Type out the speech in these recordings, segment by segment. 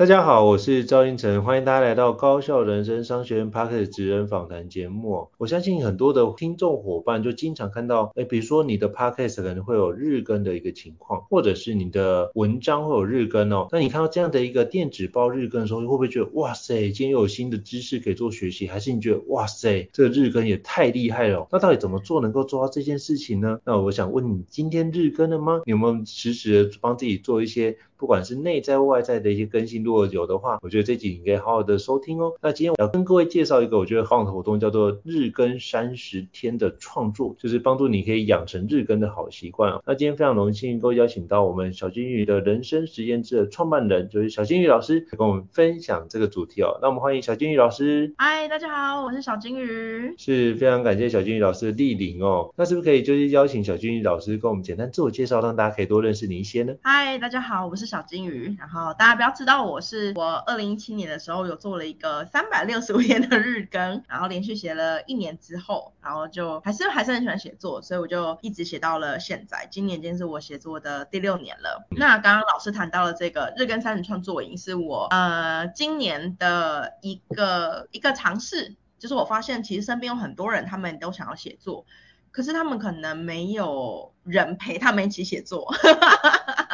大家好，我是赵英成，欢迎大家来到高效人生商学院 Podcast 职人访谈节目。我相信很多的听众伙伴就经常看到，诶，比如说你的 Podcast 可能会有日更的一个情况，或者是你的文章会有日更哦。那你看到这样的一个电子报日更的时候，会不会觉得哇塞，今天又有新的知识可以做学习？还是你觉得哇塞，这个日更也太厉害了？那到底怎么做能够做到这件事情呢？那我想问你，今天日更了吗？有没有实时的帮自己做一些？不管是内在外在的一些更新，如果有的话，我觉得这集你可以好好的收听哦。那今天我要跟各位介绍一个我觉得很好的活动，叫做日更三十天的创作，就是帮助你可以养成日更的好习惯哦。那今天非常荣幸能够邀请到我们小金鱼的人生实验室的创办人，就是小金鱼老师，跟我们分享这个主题哦。那我们欢迎小金鱼老师。嗨，大家好，我是小金鱼。是非常感谢小金鱼老师的莅临哦。那是不是可以就是邀请小金鱼老师跟我们简单自我介绍，让大家可以多认识你一些呢？嗨，大家好，我是。小金鱼，然后大家不要知道我是我二零一七年的时候有做了一个三百六十五天的日更，然后连续写了一年之后，然后就还是还是很喜欢写作，所以我就一直写到了现在。今年已经是我写作的第六年了。那刚刚老师谈到了这个日更三十创作营，是我呃今年的一个一个尝试，就是我发现其实身边有很多人他们都想要写作，可是他们可能没有人陪他们一起写作。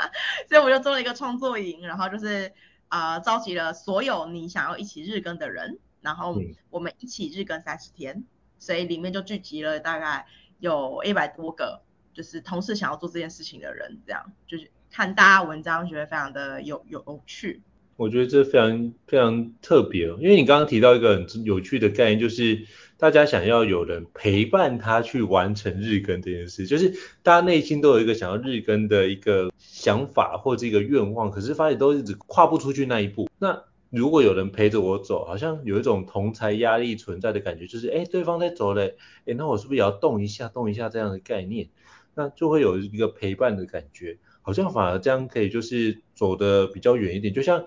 所以我就做了一个创作营，然后就是啊、呃，召集了所有你想要一起日更的人，然后我们一起日更三十天，所以里面就聚集了大概有一百多个，就是同事想要做这件事情的人，这样就是看大家文章觉得非常的有有趣。我觉得这非常非常特别，因为你刚刚提到一个很有趣的概念，就是。大家想要有人陪伴他去完成日更这件事，就是大家内心都有一个想要日更的一个想法或者一个愿望，可是发现都一直跨不出去那一步。那如果有人陪着我走，好像有一种同侪压力存在的感觉，就是诶，对方在走嘞，诶，那我是不是也要动一下，动一下这样的概念？那就会有一个陪伴的感觉，好像反而这样可以就是走得比较远一点。就像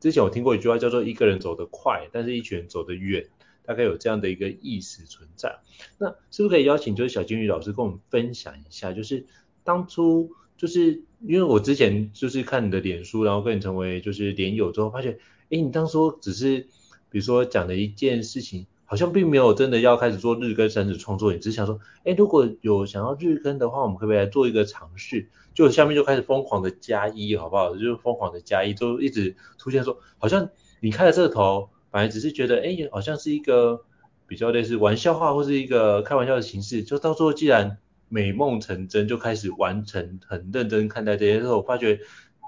之前我听过一句话叫做一个人走得快，但是一群人走得远。大概有这样的一个意识存在，那是不是可以邀请就是小金鱼老师跟我们分享一下，就是当初就是因为我之前就是看你的脸书，然后跟你成为就是脸友之后，发现，诶，你当初只是比如说讲的一件事情，好像并没有真的要开始做日更三十创作，你只想说，诶，如果有想要日更的话，我们可不可以来做一个尝试？就下面就开始疯狂的加一，好不好？就疯狂的加一，就一直出现说，好像你开了这个头。反而只是觉得，哎，好像是一个比较类似玩笑话或是一个开玩笑的形式，就到最后既然美梦成真，就开始完成，很认真看待这些时候，我发觉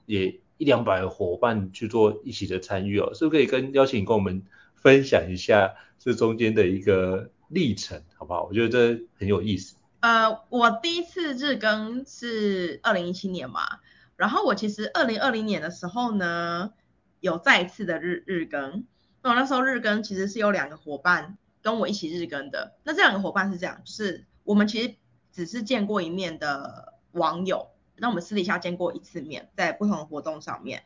也一两百个伙伴去做一起的参与哦，是不是可以跟邀请跟我们分享一下这中间的一个历程，好不好？我觉得这很有意思。呃，我第一次日更是二零一七年嘛，然后我其实二零二零年的时候呢，有再一次的日日更。那那时候日更其实是有两个伙伴跟我一起日更的。那这两个伙伴是这样，就是我们其实只是见过一面的网友，那我们私底下见过一次面，在不同的活动上面。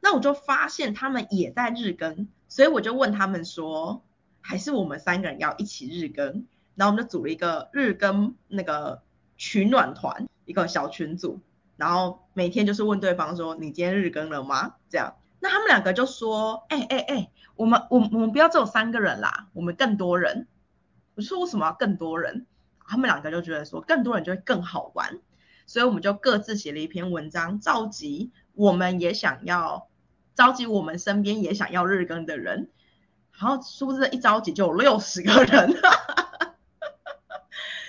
那我就发现他们也在日更，所以我就问他们说，还是我们三个人要一起日更？然后我们就组了一个日更那个取暖团，一个小群组，然后每天就是问对方说，你今天日更了吗？这样。那他们两个就说，哎哎哎，我们我我们不要只有三个人啦，我们更多人。我说为什么要更多人？他们两个就觉得说更多人就会更好玩，所以我们就各自写了一篇文章，召集我们也想要，召集我们身边也想要日更的人。然后殊不知一召集就有六十个人，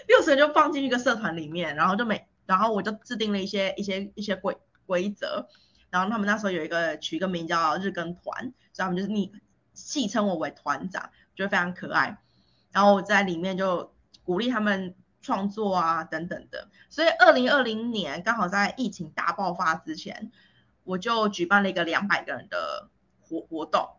六十个人就放进一个社团里面，然后就每，然后我就制定了一些一些一些规规则。然后他们那时候有一个取一个名叫日更团，所以他们就是你戏称我为团长，觉得非常可爱。然后我在里面就鼓励他们创作啊等等的。所以二零二零年刚好在疫情大爆发之前，我就举办了一个两百个人的活活动。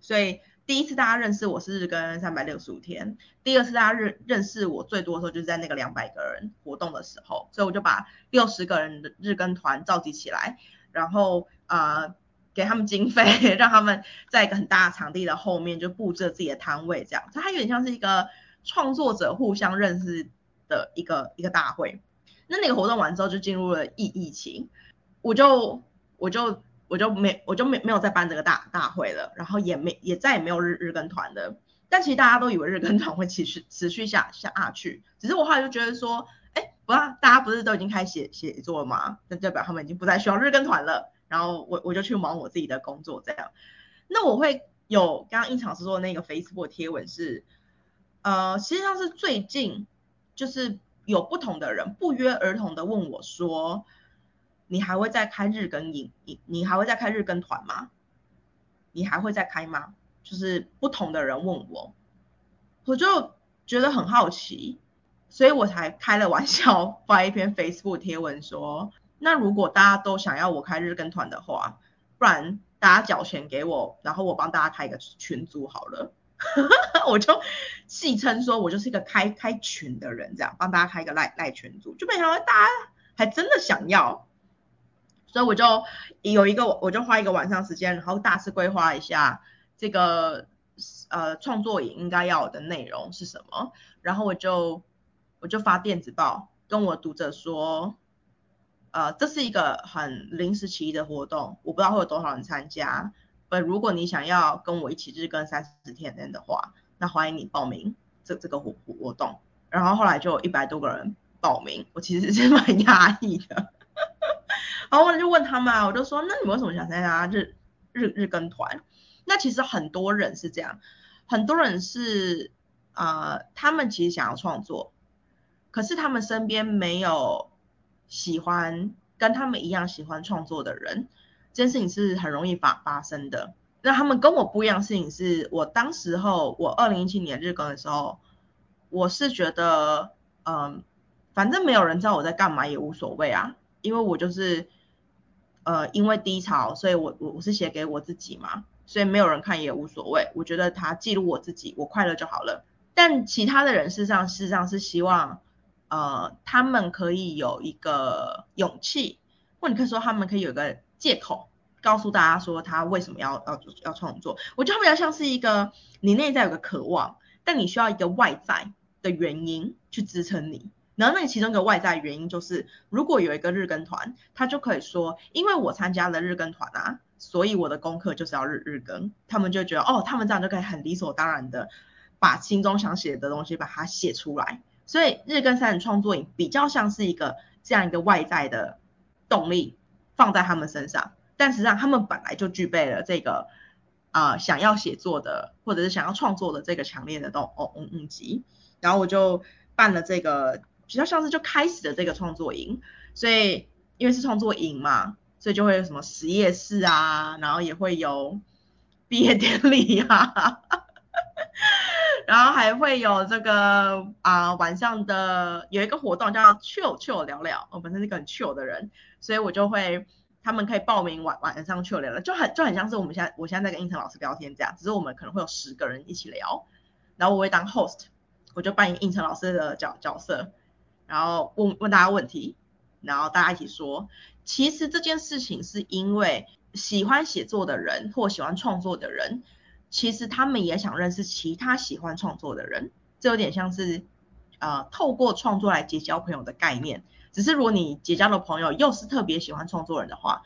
所以第一次大家认识我是日更三百六十五天，第二次大家认认识我最多的时候就是在那个两百个人活动的时候，所以我就把六十个人的日更团召集起来，然后呃给他们经费，让他们在一个很大的场地的后面就布置了自己的摊位，这样，它有点像是一个创作者互相认识的一个一个大会。那那个活动完之后就进入了疫疫情，我就我就。我就没我就没没有再办这个大大会了，然后也没也再也没有日日更团了。但其实大家都以为日更团会持续持续下下去，只是我后来就觉得说，哎，不啊，大家不是都已经开始写写作了吗？那代表他们已经不再需要日更团了。然后我我就去忙我自己的工作这样。那我会有刚刚胤丞老师说那个 Facebook 贴文是，呃，实际上是最近就是有不同的人不约而同的问我说。你还会再开日更营？你你还会再开日更团吗？你还会再开吗？就是不同的人问我，我就觉得很好奇，所以我才开了玩笑发一篇 Facebook 贴文说，那如果大家都想要我开日更团的话，不然大家缴钱给我，然后我帮大家开一个群组好了。我就戏称说我就是一个开开群的人，这样帮大家开一个赖赖群组，就没想到大家还真的想要。所以我就有一个，我就花一个晚上时间，然后大致规划一下这个呃创作营应该要的内容是什么，然后我就我就发电子报跟我读者说，呃，这是一个很临时起意的活动，我不知道会有多少人参加，但如果你想要跟我一起日更三十天的话，那欢迎你报名这这个活活动。然后后来就有一百多个人报名，我其实是蛮压抑的。然后我就问他们，我就说，那你们为什么想参加日日日更团？那其实很多人是这样，很多人是呃，他们其实想要创作，可是他们身边没有喜欢跟他们一样喜欢创作的人，这件事情是很容易发发生的。那他们跟我不一样的事情是，我当时候我二零一七年日更的时候，我是觉得嗯、反正没有人知道我在干嘛也无所谓啊，因为我就是。呃，因为低潮，所以我我我是写给我自己嘛，所以没有人看也无所谓。我觉得他记录我自己，我快乐就好了。但其他的人事实上事实上是希望，呃，他们可以有一个勇气，或你可以说他们可以有个借口，告诉大家说他为什么要要要创作。我觉得他们比较像是一个你内在有个渴望，但你需要一个外在的原因去支撑你。然后那其中一个外在原因就是，如果有一个日更团，他就可以说，因为我参加了日更团啊，所以我的功课就是要日日更。他们就觉得，哦，他们这样就可以很理所当然的把心中想写的东西把它写出来。所以日更三人创作营比较像是一个这样一个外在的动力放在他们身上，但实际上他们本来就具备了这个啊、想要写作的或者是想要创作的这个强烈的动哦嗯嗯急。然后我就办了这个。比较像是就开始的这个创作营，所以因为是创作营嘛，所以就会有什么实验室啊，然后也会有毕业典礼啊，然后还会有这个啊、晚上的有一个活动叫 chill chill 聊聊，我本身是个很 chill 的人，所以我就会他们可以报名晚晚上 chill 聊聊，就很就很像是我们现在我现在在跟胤丞老师聊天这样，只是我们可能会有十个人一起聊，然后我会当 host，我就扮演胤丞老师的角角色。然后问问大家问题，然后大家一起说，其实这件事情是因为喜欢写作的人或喜欢创作的人，其实他们也想认识其他喜欢创作的人，这有点像是呃透过创作来结交朋友的概念。只是如果你结交的朋友又是特别喜欢创作人的话，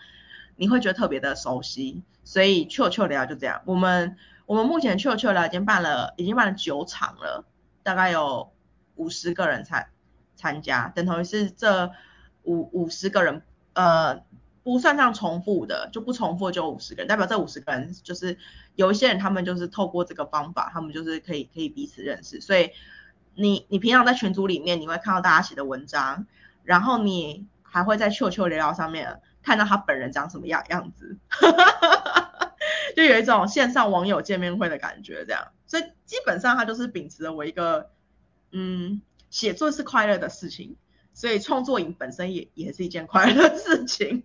你会觉得特别的熟悉。所以 chill chill 聊就这样，我们我们目前 chill chill 聊已经办了已经办了九场了，大概有五十个人才。参加等同于是这五五十个人，呃，不算上重复的，就不重复就五十个人，代表这五十个人就是有一些人他们就是透过这个方法，他们就是可以可以彼此认识。所以你你平常在群组里面你会看到大家写的文章，然后你还会在 chill chill 聊聊上面看到他本人长什么样样子，就有一种线上网友见面会的感觉这样。所以基本上他就是秉持了我一个嗯。写作是快乐的事情，所以创作营本身也也是一件快乐的事情。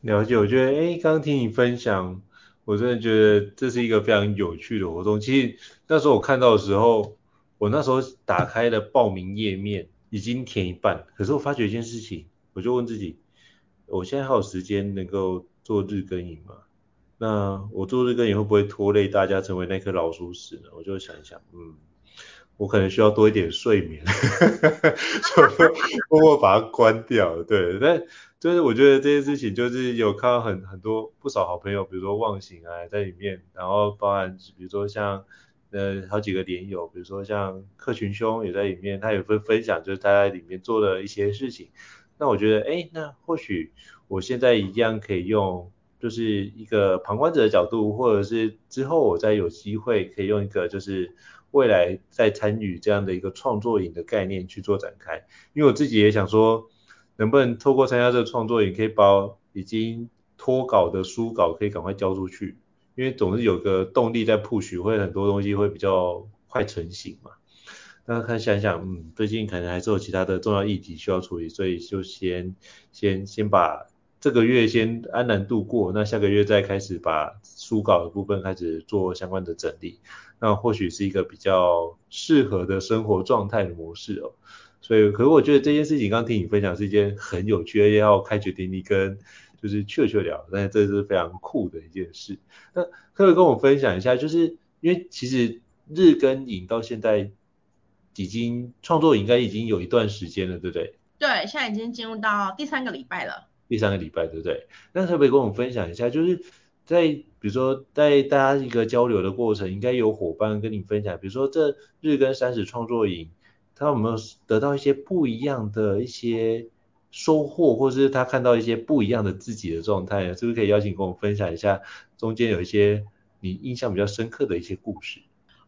了解，我觉得，哎，刚刚听你分享，我真的觉得这是一个非常有趣的活动。其实那时候我看到的时候，我那时候打开了报名页面，已经填一半，可是我发觉一件事情，我就问自己，我现在还有时间能够做日更营吗？那我做日更营会不会拖累大家成为那颗老鼠屎呢？我就想一想，嗯，我可能需要多一点睡眠，就默默把它关掉。对，但。就是我觉得这件事情，就是有看到很很多不少好朋友，比如说忘形啊在里面，然后包含比如说像呃好几个连友，比如说像克群兄也在里面，他有分分享，就是他在里面做的一些事情。那我觉得，哎，那或许我现在一样可以用，就是一个旁观者的角度，或者是之后我再有机会可以用一个就是未来再参与这样的一个创作营的概念去做展开，因为我自己也想说。能不能透过参加这个创作，也可以把已经脱稿的书稿可以赶快交出去，因为总是有个动力在 push，会很多东西会比较快成型嘛。那看想想，嗯，最近可能还是有其他的重要议题需要处理，所以就先先先把这个月先安然度过，那下个月再开始把书稿的部分开始做相关的整理，那或许是一个比较适合的生活状态的模式哦。所以，可是我觉得这件事情，刚刚听你分享是一件很有趣，而且要开决定你跟就是去了去了，但是这是非常酷的一件事。那可不可以跟我分享一下，就是因为其实日跟影到现在已经创作应该已经有一段时间了，对不对？对，现在已经进入到第三个礼拜了。第三个礼拜，对不对？那可不可以跟我们分享一下，就是在比如说在大家一个交流的过程，应该有伙伴跟你分享，比如说这日更三十创作营。他有没有得到一些不一样的一些收获，或者是他看到一些不一样的自己的状态？是不是可以邀请跟我们分享一下中间有一些你印象比较深刻的一些故事？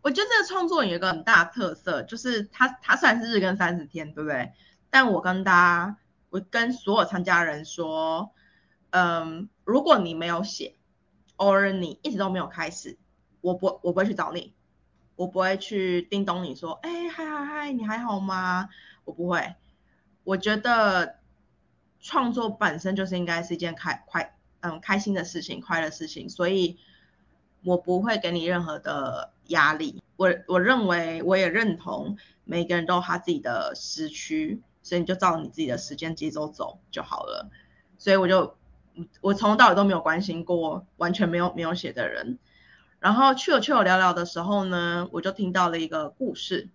我觉得这个创作有一个很大的特色，就是它它虽然是日更三十天，对不对？但我跟大家，我跟所有参加人说，嗯，如果你没有写，偶尔你一直都没有开始，我不我不会去找你。我不会去叮咚你说，哎，嗨嗨嗨，你还好吗？我不会。我觉得创作本身就是应该是一件开快嗯开心的事情，快乐事情，所以我不会给你任何的压力。我我认为我也认同每个人都有他自己的时区，所以你就照你自己的时间节奏走就好了。所以我就我从头到尾都没有关心过完全没有没有写的人。然后去了去了聊聊的时候呢，我就听到了一个故事。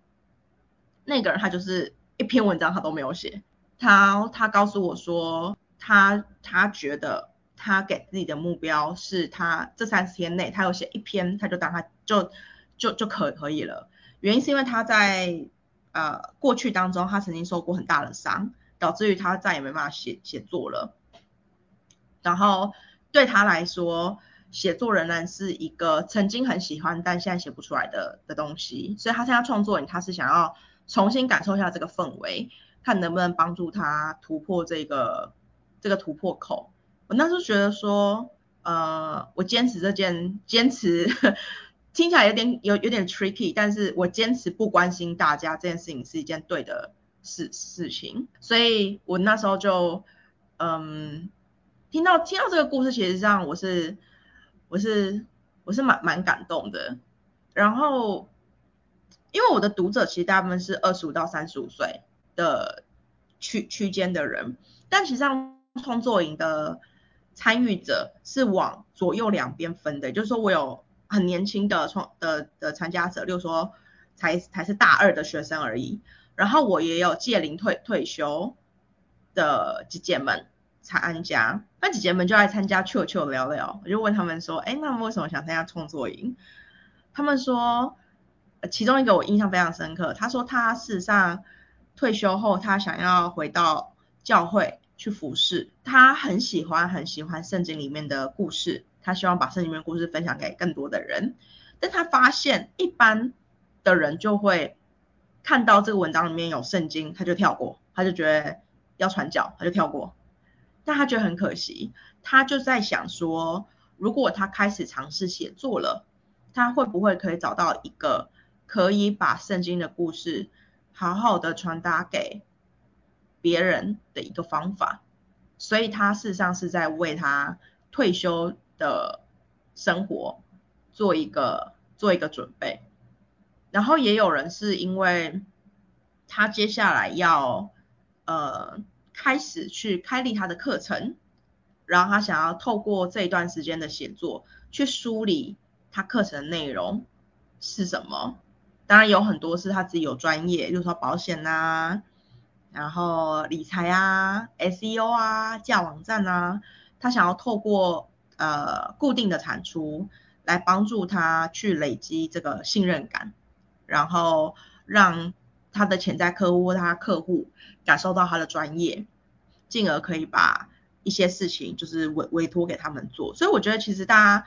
那个人他就是一篇文章他都没有写，他他告诉我说，他他觉得他给自己的目标是他这三十天内他有写一篇，他就当他就就就可可以了。原因是因为他在呃过去当中他曾经受过很大的伤，导致于他再也没办法写写作了。然后对他来说。写作仍然是一个曾经很喜欢，但现在写不出来的的东西，所以他现在创作，他是想要重新感受一下这个氛围，看能不能帮助他突破这个这个突破口。我那时候觉得说，呃，我坚持这件，坚持听起来有点有有点 tricky，但是我坚持不关心大家这件事情是一件对的事事情，所以我那时候就，嗯，听到听到这个故事，其实上我是。我是我是蛮蛮感动的，然后因为我的读者其实大部分是二十五到三十五岁的区区间的人，但实际上创作营的参与者是往左右两边分的，也就是说我有很年轻的创的的参加者，例如说才才是大二的学生而已，然后我也有届龄退退休的姐姐们。参加，那姐姐们就来参加，去去聊聊。我就问他们说，哎，那为什么想参加创作营？他们说，其中一个我印象非常深刻，他说他事实上退休后，他想要回到教会去服侍，他很喜欢很喜欢圣经里面的故事，他希望把圣经里面的故事分享给更多的人，但他发现一般的人就会看到这个文章里面有圣经，他就跳过，他就觉得要传教，他就跳过。但他觉得很可惜，他就在想说，如果他开始尝试写作了，他会不会可以找到一个可以把圣经的故事好好的传达给别人的一个方法？所以他事实上是在为他退休的生活做一个做一个准备。然后也有人是因为他接下来要呃开始去开立他的课程，然后他想要透过这一段时间的写作去梳理他课程内容是什么。当然有很多是他自己有专业，比如说保险啊，然后理财啊，SEO 啊，架网站啊，他想要透过呃固定的产出来帮助他去累积这个信任感。然后让他的潜在客户他客户感受到他的专业，进而可以把一些事情就是委委托给他们做。所以我觉得其实大家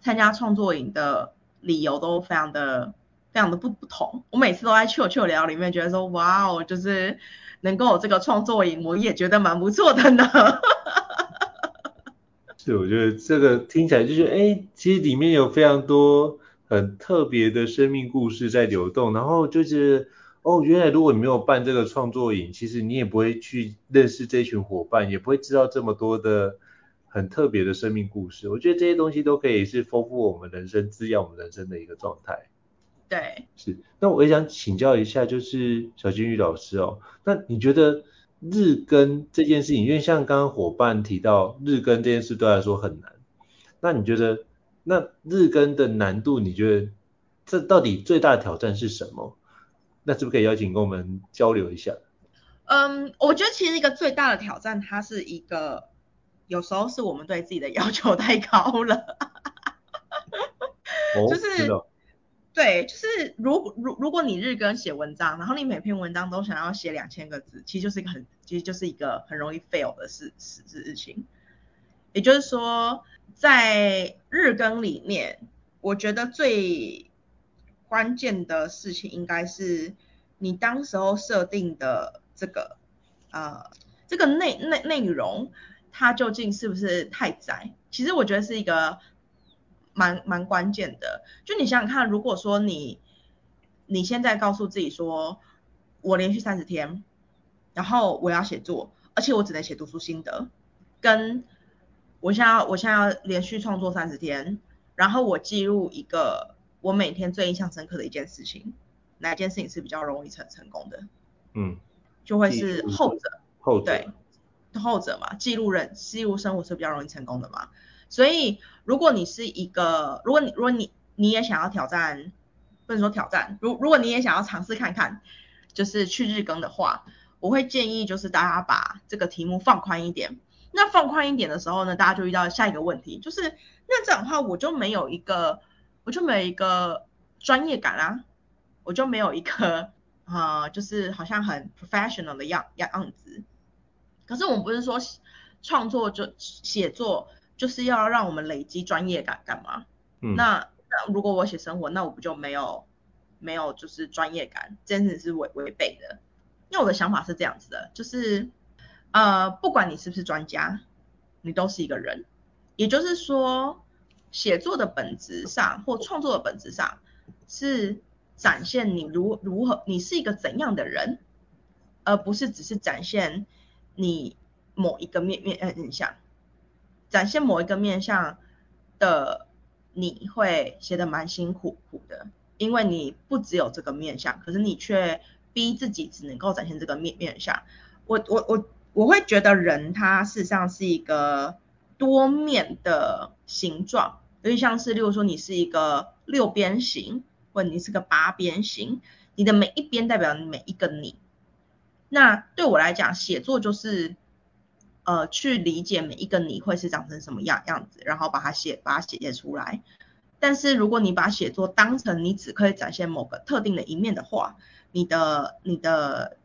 参加创作营的理由都非常的非常的不不同。我每次都在趣趣聊里面觉得说，哇哦，就是能够有这个创作营，我也觉得蛮不错的呢。是，我觉得这个听起来就是，哎，其实里面有非常多。很特别的生命故事在流动，然后就是哦，原来如果你没有办这个创作营，其实你也不会去认识这群伙伴，也不会知道这么多的很特别的生命故事。我觉得这些东西都可以是丰富我们人生、滋养我们人生的一个状态。对，是。那我也想请教一下，就是小金鱼老师哦，那你觉得日更这件事情，因为像刚刚伙伴提到日更这件事对他来说很难，那你觉得？那日更的难度，你觉得这到底最大的挑战是什么？那是不是可以邀请跟我们交流一下？嗯，我觉得其实一个最大的挑战，它是一个有时候是我们对自己的要求太高了。哦，就是对，就是如如如果你日更写文章，然后你每篇文章都想要写两千个字，其实就是一个很其实就是一个很容易 fail 的事事事情。也就是说。在日更里面，我觉得最关键的事情应该是你当时候设定的这个呃这个内内内容，它究竟是不是太窄？其实我觉得是一个蛮蛮关键的。就你想想看，如果说你你现在告诉自己说，我连续三十天，然后我要写作，而且我只能写读书心得，跟我现在要，我现在要连续创作三十天，然后我记录一个我每天最印象深刻的一件事情，哪件事情是比较容易成成功的？嗯，就会是后者。后者。对，后者嘛，记录人记录生活是比较容易成功的嘛。所以如果你是一个，如果你如果你你也想要挑战，不能说挑战，如如果你也想要尝试看看，就是去日更的话，我会建议就是大家把这个题目放宽一点。那放宽一点的时候呢，大家就遇到下一个问题，就是那这样的话，我就没有一个，我就没有一个专业感啊，我就没有一个、呃，就是好像很 professional 的样样样子。可是我们不是说创作就写作就是要让我们累积专业感干嘛？嗯。那那如果我写生活，那我不就没有没有就是专业感，真的是违违背的。因为我的想法是这样子的，就是。呃，不管你是不是专家，你都是一个人。也就是说，写作的本质上或创作的本质上，是展现你如如何，你是一个怎样的人，而不是只是展现你某一个面面呃面向。展现某一个面向的你会写得蛮辛苦苦的，因为你不只有这个面向，可是你却逼自己只能够展现这个面面向。我我我。我会觉得人他事实上是一个多面的形状，有点像是，例如说你是一个六边形，或者你是个八边形，你的每一边代表每一个你。那对我来讲，写作就是呃去理解每一个你会是长成什么样样子，然后把它写把它写写出来。但是如果你把写作当成你只可以展现某个特定的一面的话，你的你的。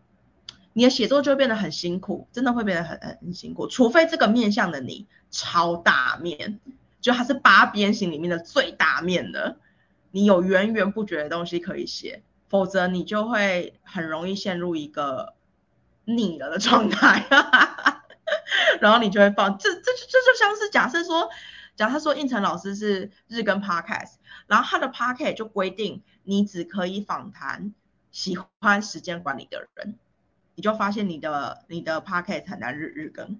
你的写作就变得很辛苦，真的会变得很很辛苦。除非这个面向的你超大面，就它是八边形里面的最大面的，你有源源不绝的东西可以写，否则你就会很容易陷入一个腻了的状态，然后你就会放。这这这就像是假设说，假设说胤丞老师是日更 podcast，然后他的 podcast 就规定你只可以访谈喜欢时间管理的人。你就发现你的你的 podcast 很难日日更，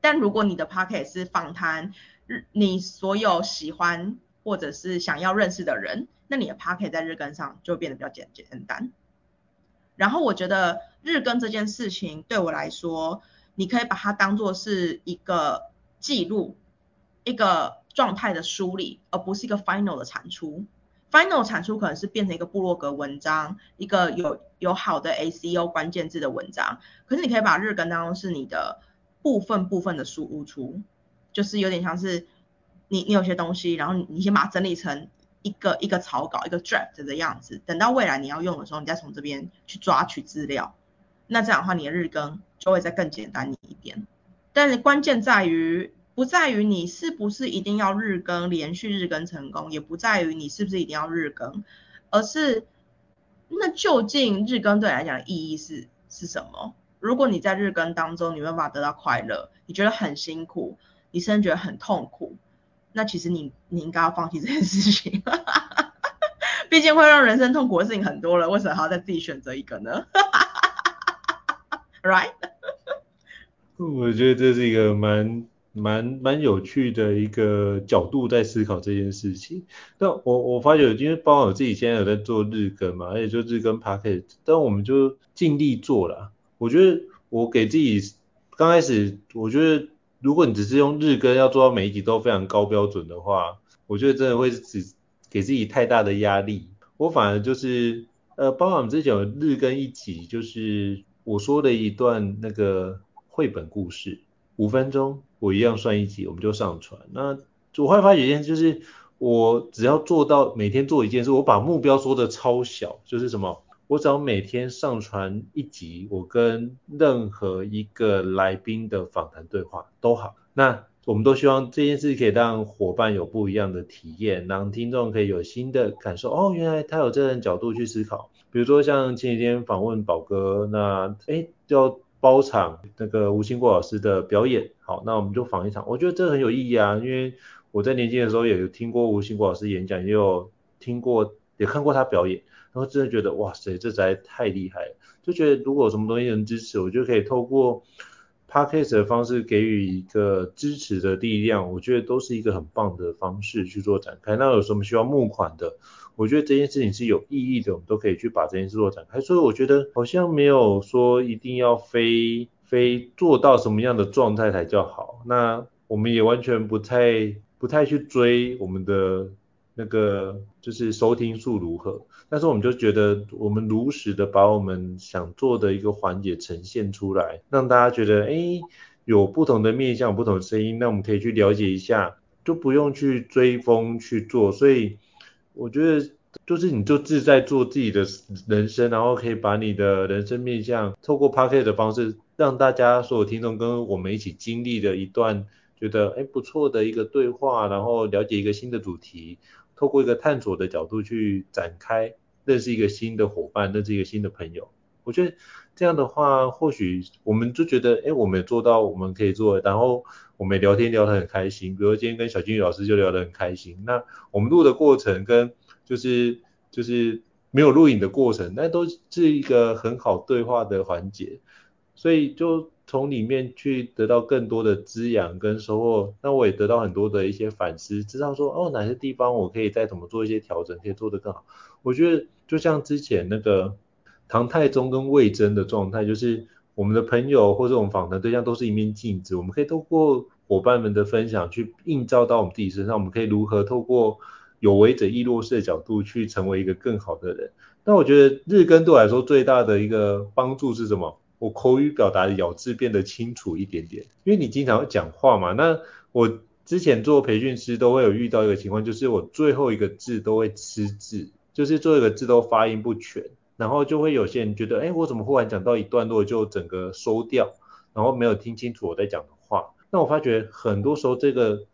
但如果你的 podcast 是访谈日你所有喜欢或者是想要认识的人，那你的 Podcast 在日更上就变得比较简简单。然后我觉得日更这件事情对我来说，你可以把它当做是一个记录，一个状态的梳理，而不是一个 final 的产出。final 产出可能是变成一个部落格文章，一个有有好的 SEO 关键字的文章。可是你可以把日更当中是你的部分部分的输出，就是有点像是你你有些东西，然后你你先把它整理成一个一个草稿，一个 draft 的样子，等到未来你要用的时候，你再从这边去抓取资料。那这样的话，你的日更就会再更简单一点。但是关键在于。不在于你是不是一定要日更，连续日更成功，也不在于你是不是一定要日更，而是那究竟日更对你来讲的意义是是什么？如果你在日更当中你没有办法得到快乐，你觉得很辛苦，你甚至觉得很痛苦，那其实你你应该要放弃这件事情。毕竟会让人生痛苦的事情很多了，为什么还要再自己选择一个呢 Right？我觉得这是一个蛮。蛮蛮有趣的一个角度在思考这件事情，但我我发觉，因为包括我自己现在有在做日更嘛，而且就日更 podcast，但我们就尽力做了。我觉得我给自己刚开始，我觉得如果你只是用日更要做到每一集都非常高标准的话，我觉得真的会只给自己太大的压力。我反而就是呃，包括我们之前有日更一集，就是我说的一段那个绘本故事。五分钟，我一样算一集，我们就上传。那我后来发觉一件，就是我只要做到每天做一件事，我把目标说的超小，就是什么，我只要每天上传一集，我跟任何一个来宾的访谈对话都好。那我们都希望这件事可以让伙伴有不一样的体验，让听众可以有新的感受。哦，原来他有这种角度去思考。比如说像前几天访问宝哥，那诶要。包场那个吴兴国老师的表演，好，那我们就访一场。我觉得这很有意义啊，因为我在年轻的时候也有听过吴兴国老师演讲，也有听过，也看过他表演，然后真的觉得哇塞，这实在太厉害了。就觉得如果有什么东西能支持，我就可以透过 podcast 的方式给予一个支持的力量，我觉得都是一个很棒的方式去做展开。那有什么需要募款的？我觉得这件事情是有意义的，我们都可以去把这件事做展开。所以我觉得好像没有说一定要非非做到什么样的状态才叫好。那我们也完全不太不太去追我们的那个就是收听数如何，但是我们就觉得我们如实的把我们想做的一个环节呈现出来，让大家觉得哎有不同的面向、不同的声音，那我们可以去了解一下，就不用去追风去做。所以。我觉得就是你就自在做自己的人生，然后可以把你的人生面向透过 Podcast 的方式，让大家所有听众跟我们一起经历的一段觉得哎不错的一个对话，然后了解一个新的主题，透过一个探索的角度去展开，认识一个新的伙伴，认识一个新的朋友。我觉得这样的话，或许我们就觉得哎我们做到我们可以做，然后。我们聊天聊得很开心，比如今天跟小金鱼老师就聊得很开心。那我们录的过程跟就是就是没有录影的过程，那都是一个很好对话的环节，所以就从里面去得到更多的滋养跟收获。那我也得到很多的一些反思，知道说哦哪些地方我可以再怎么做一些调整，可以做得更好。我觉得就像之前那个唐太宗跟魏征的状态，就是。我们的朋友或者我们访谈对象都是一面镜子，我们可以透过伙伴们的分享去映照到我们自己身上，我们可以如何透过有为者亦若是的角度去成为一个更好的人。那我觉得日更对我来说最大的一个帮助是什么？我口语表达的咬字变得清楚一点点，因为你经常会讲话嘛。那我之前做培训师都会有遇到一个情况，就是我最后一个字都会吃字，就是最后一个字都发音不全。然后就会有些人觉得，哎，我怎么忽然讲到一段落就整个收掉，然后没有听清楚我在讲的话。那我发觉很多时候这个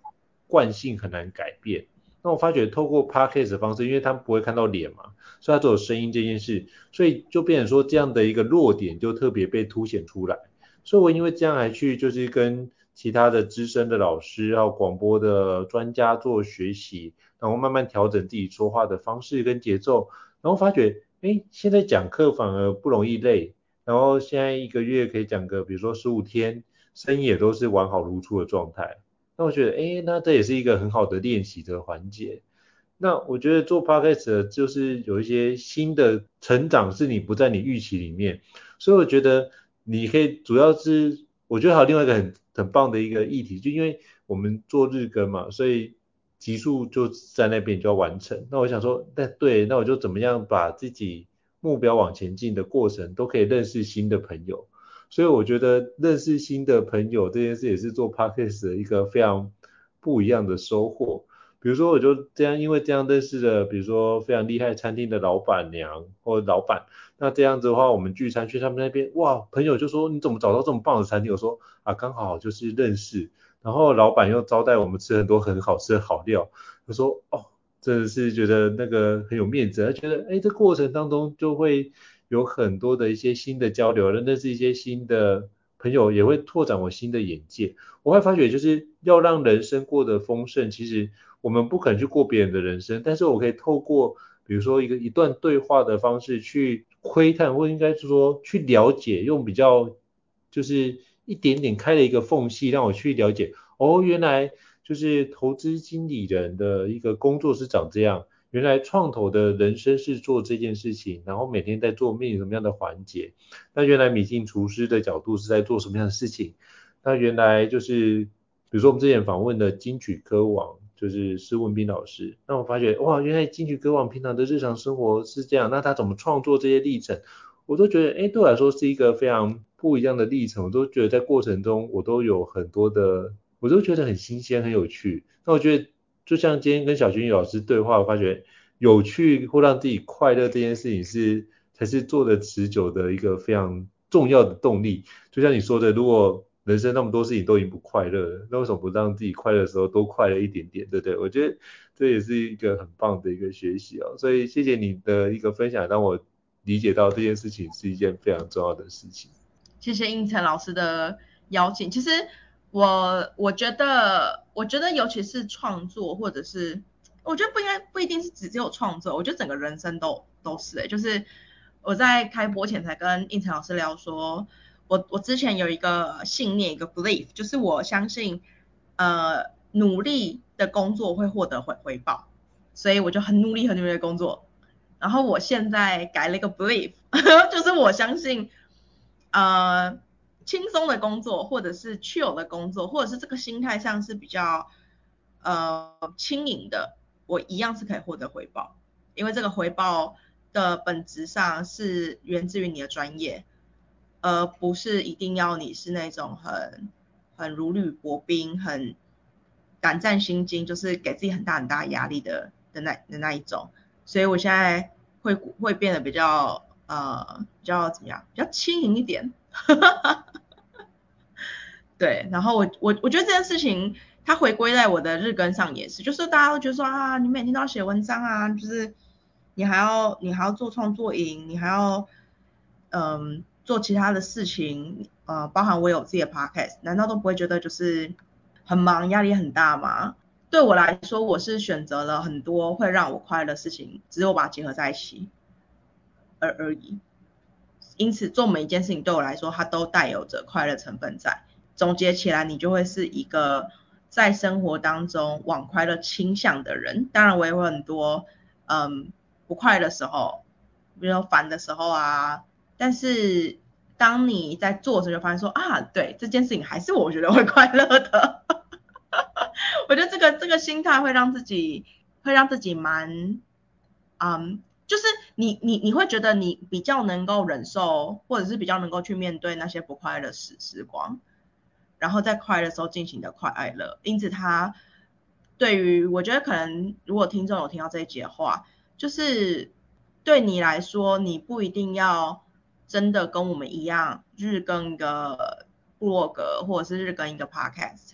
惯性很难改变。那我发觉透过 podcast 的方式，因为他们不会看到脸嘛，所以他只有声音这件事，所以就变成说这样的一个弱点就特别被凸显出来。所以我因为这样还去就是跟其他的资深的老师，还有广播的专家做学习，然后慢慢调整自己说话的方式跟节奏，然后发觉。哎，现在讲课反而不容易累，然后现在一个月可以讲个，比如说十五天，声音也都是完好如初的状态。那我觉得，哎，那这也是一个很好的练习的环节。那我觉得做 podcast 就是有一些新的成长是你不在你预期里面，所以我觉得你可以主要是我觉得还有另外一个很很棒的一个议题，就因为我们做日更嘛，所以集数就在那边就要完成。那我想说，那对，那我就怎么样把自己目标往前进的过程都可以认识新的朋友，所以我觉得认识新的朋友这件事也是做 podcast 的一个非常不一样的收获。比如说，我就这样，因为这样认识了，比如说非常厉害餐厅的老板娘或老板，那这样子的话，我们聚餐去他们那边，哇，朋友就说你怎么找到这么棒的餐厅？我说啊，刚好就是认识，然后老板又招待我们吃很多很好吃的好料，他说哦，真的是觉得那个很有面子，他觉得哎，这过程当中就会有很多的一些新的交流，认识一些新的朋友，也会拓展我新的眼界。我会发觉就是要让人生过得丰盛，其实。我们不可能去过别人的人生，但是我可以透过，比如说一个一段对话的方式去窥探，或应该是说去了解，用比较就是一点点开了一个缝隙，让我去了解，哦，原来就是投资经理人的一个工作是长这样，原来创投的人生是做这件事情，然后每天在做面临什么样的环节，那原来米其林厨师的角度是在做什么样的事情，那原来就是比如说我们之前访问的金曲歌王。就是施文斌老师，那我发觉哇，原来金曲歌王平常的日常生活是这样，那他怎么创作这些历程，我都觉得，哎，对我来说是一个非常不一样的历程，我都觉得在过程中我都有很多的，我都觉得很新鲜，很有趣。那我觉得就像今天跟小薰宇老师对话，我发觉有趣或让自己快乐这件事情是才是做的持久的一个非常重要的动力。就像你说的，如果人生那么多事情都已经不快乐了，那为什么不让自己快乐的时候多快乐一点点，对不对？我觉得这也是一个很棒的一个学习哦。所以谢谢你的一个分享，让我理解到这件事情是一件非常重要的事情。谢谢胤丞老师的邀请。其实我我觉得，我觉得尤其是创作，或者是我觉得不应该不一定是只只有创作，我觉得整个人生都都是诶、就是我在开播前才跟胤丞老师聊说。我我之前有一个信念，一个 belief，就是我相信，呃，努力的工作会获得回回报，所以我就很努力很努力的工作。然后我现在改了一个 belief，就是我相信，呃，轻松的工作或者是 chill 的工作，或者是这个心态上是比较呃轻盈的，我一样是可以获得回报，因为这个回报的本质上是源自于你的专业。而不是一定要你是那种很很如履薄冰、很胆战心惊，就是给自己很大很大压力的的那的那一种。所以我现在会会变得比较呃比较怎么样？比较轻盈一点。对，然后我我我觉得这件事情它回归在我的日更上也是，就是大家都觉得说啊，你每天都要写文章啊，就是你还要你还要做创作营，你还要嗯。做其他的事情，呃，包含我有自己的 podcast，难道都不会觉得就是很忙，压力很大吗？对我来说，我是选择了很多会让我快乐的事情，只有把它结合在一起而而已。因此，做每一件事情对我来说，它都带有着快乐成分在。总结起来，你就会是一个在生活当中往快乐倾向的人。当然，我也会很多嗯不快乐的时候，比如说烦的时候啊。但是当你在做的时候，就发现说啊，对这件事情还是我觉得会快乐的。我觉得这个这个心态会让自己会让自己蛮，嗯，就是你你你会觉得你比较能够忍受，或者是比较能够去面对那些不快乐时时光，然后在快乐的时候进行的快乐。因此，他对于我觉得可能如果听众有听到这一节话，就是对你来说，你不一定要。真的跟我们一样，日更一个部落格，或者是日更一个 podcast，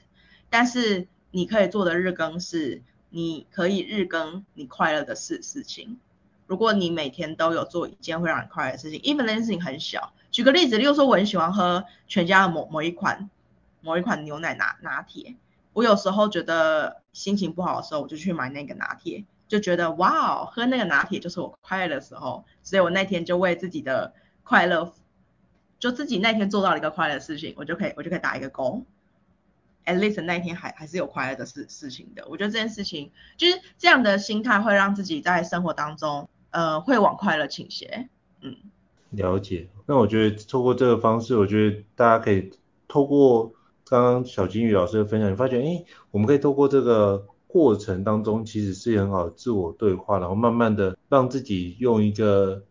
但是你可以做的日更是，你可以日更你快乐的事事情。如果你每天都有做一件会让你快乐的事情，even 那件事情很小，举个例子，例如说我很喜欢喝全家的某某一款某一款牛奶拿拿铁，我有时候觉得心情不好的时候，我就去买那个拿铁，就觉得哇哦，喝那个拿铁就是我快乐的时候，所以我那天就为自己的。快乐，就自己那天做到了一个快乐的事情，我就可以，我就可以打一个勾。At least 那一天还还是有快乐的事事情的。我觉得这件事情就是这样的心态会让自己在生活当中，呃，会往快乐倾斜。嗯，了解。那我觉得透过这个方式，我觉得大家可以透过刚刚小金鱼老师的分享，你发觉，哎，我们可以透过这个过程当中，其实是很好的自我对话，然后慢慢的让自己用一个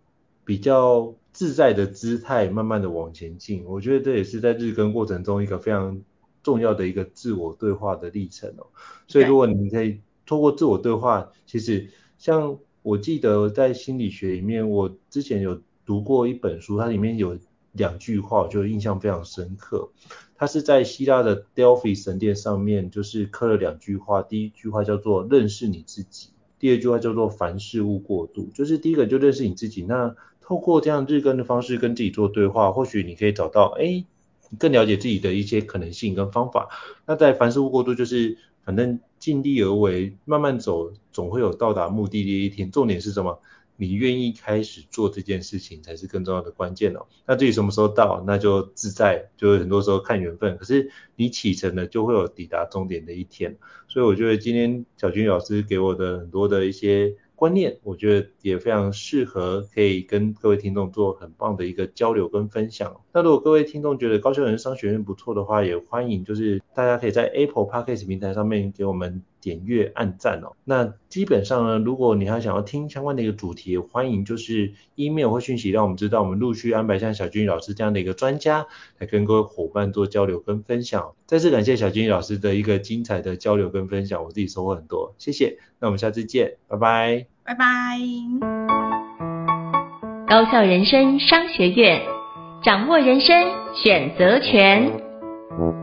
比较自在的姿态，慢慢的往前进。我觉得这也是在日更过程中一个非常重要的一个自我对话的历程哦。所以如果你可以透过自我对话，其实像我记得在心理学里面，我之前有读过一本书，它里面有两句话，我就印象非常深刻。它是在希腊的 Delphi 神殿上面，就是刻了两句话。第一句话叫做认识你自己，第二句话叫做凡事勿过度。就是第一个就认识你自己，那透过这样日更的方式跟自己做对话，或许你可以找到，哎，更了解自己的一些可能性跟方法。那在凡事勿过度，就是反正尽力而为，慢慢走，总会有到达目的地一天。重点是什么？你愿意开始做这件事情才是更重要的关键哦。那至于什么时候到，那就自在，就是很多时候看缘分。可是你启程了，就会有抵达终点的一天。所以我觉得今天小军老师给我的很多的一些观念，我觉得也非常适合，可以跟各位听众做很棒的一个交流跟分享。那如果各位听众觉得高雄人商学院不错的话，也欢迎就是大家可以在 Apple Podcast 平台上面给我们点阅按赞哦。那基本上呢，如果你还想要听相关的一个主题，欢迎就是 email 或讯息让我们知道，我们陆续安排像小金鱼老师这样的一个专家来跟各位伙伴做交流跟分享。再次感谢小金鱼老师的一个精彩的交流跟分享，我自己收获很多，谢谢。那我们下次见，拜拜。拜拜。高校人生商学院，掌握人生选择权。